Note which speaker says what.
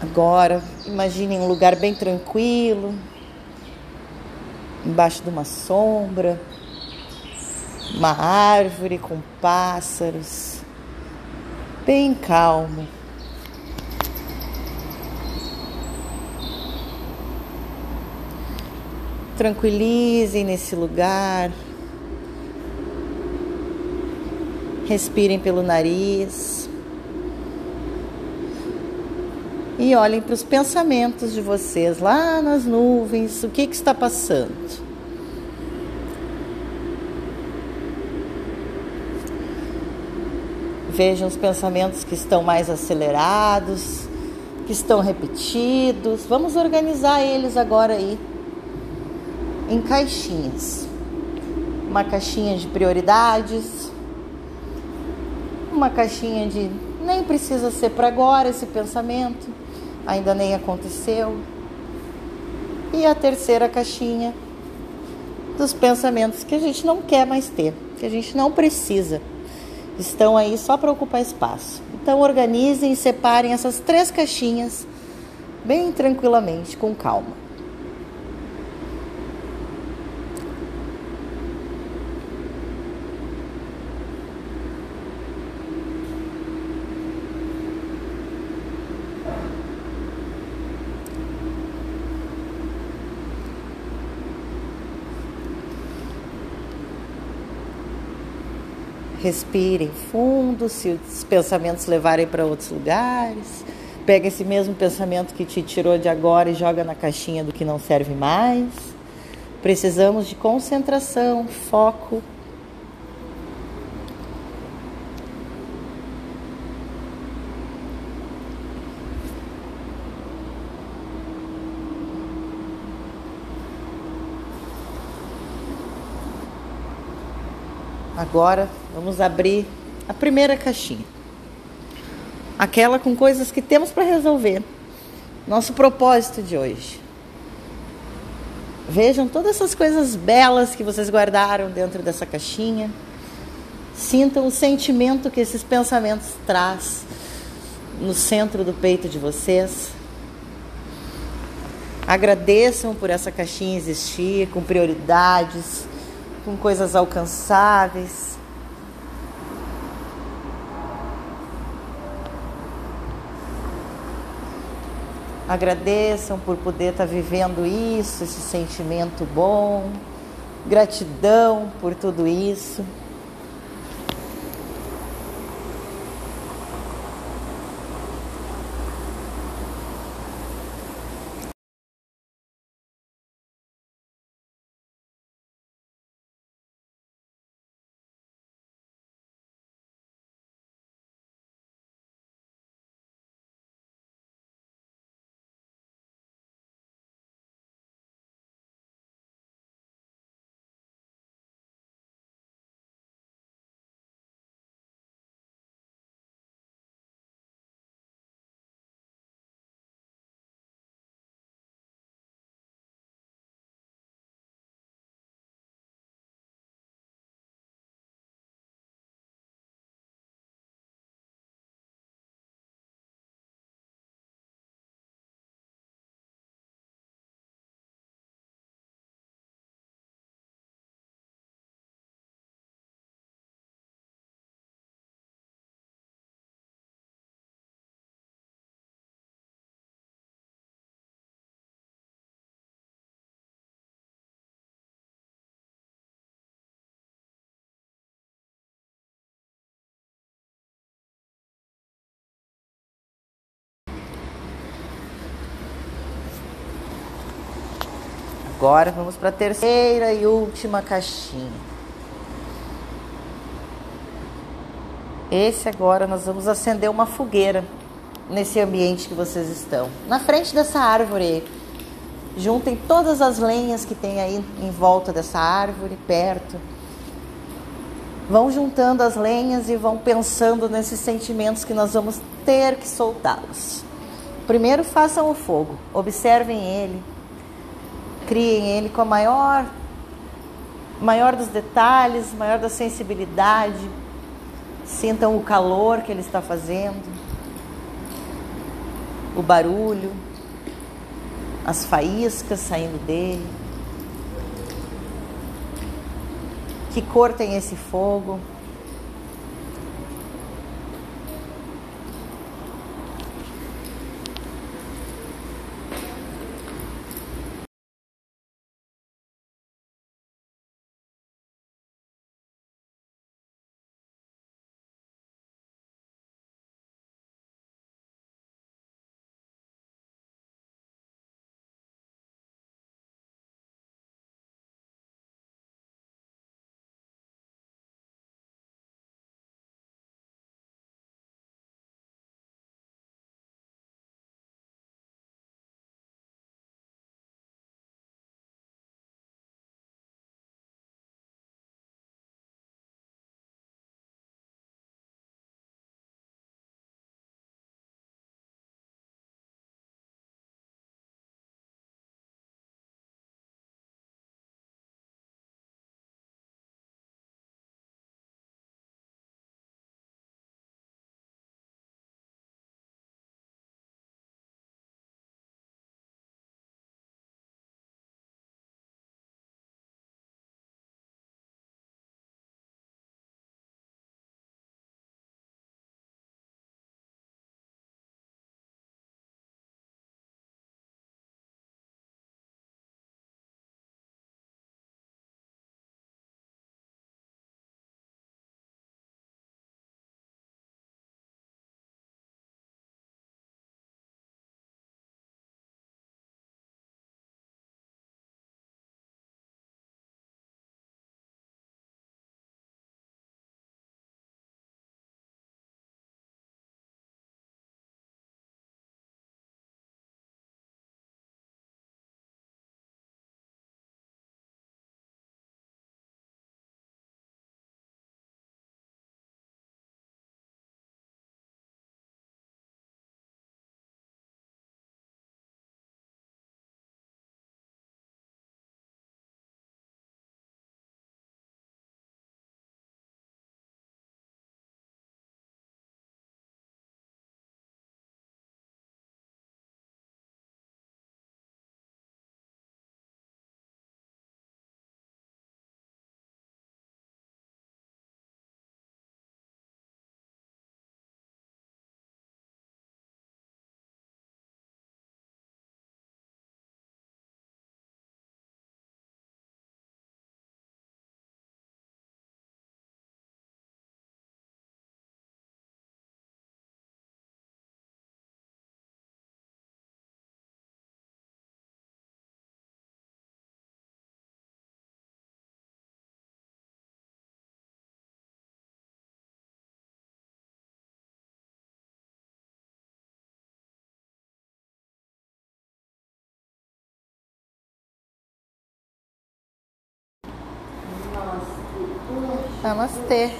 Speaker 1: Agora, imagine um lugar bem tranquilo, embaixo de uma sombra, uma árvore com pássaros, bem calmo. Tranquilizem nesse lugar. Respirem pelo nariz. E olhem para os pensamentos de vocês lá nas nuvens. O que, que está passando? Vejam os pensamentos que estão mais acelerados, que estão repetidos. Vamos organizar eles agora aí em caixinhas. Uma caixinha de prioridades, uma caixinha de nem precisa ser para agora esse pensamento, ainda nem aconteceu. E a terceira caixinha dos pensamentos que a gente não quer mais ter, que a gente não precisa. Estão aí só para ocupar espaço. Então organizem e separem essas três caixinhas bem tranquilamente, com calma. Respirem fundo, se os pensamentos levarem para outros lugares. Pega esse mesmo pensamento que te tirou de agora e joga na caixinha do que não serve mais. Precisamos de concentração, foco Agora vamos abrir a primeira caixinha. Aquela com coisas que temos para resolver. Nosso propósito de hoje. Vejam todas essas coisas belas que vocês guardaram dentro dessa caixinha. Sintam o sentimento que esses pensamentos traz no centro do peito de vocês. Agradeçam por essa caixinha existir, com prioridades, com coisas alcançáveis. Agradeçam por poder estar vivendo isso, esse sentimento bom. Gratidão por tudo isso. Agora vamos para a terceira e última caixinha. Esse agora nós vamos acender uma fogueira nesse ambiente que vocês estão. Na frente dessa árvore, juntem todas as lenhas que tem aí em volta dessa árvore, perto. Vão juntando as lenhas e vão pensando nesses sentimentos que nós vamos ter que soltá-los. Primeiro façam o fogo, observem ele criem ele com a maior, maior dos detalhes, maior da sensibilidade. Sintam o calor que ele está fazendo. o barulho, as faíscas saindo dele. Que cor tem esse fogo? Namastê.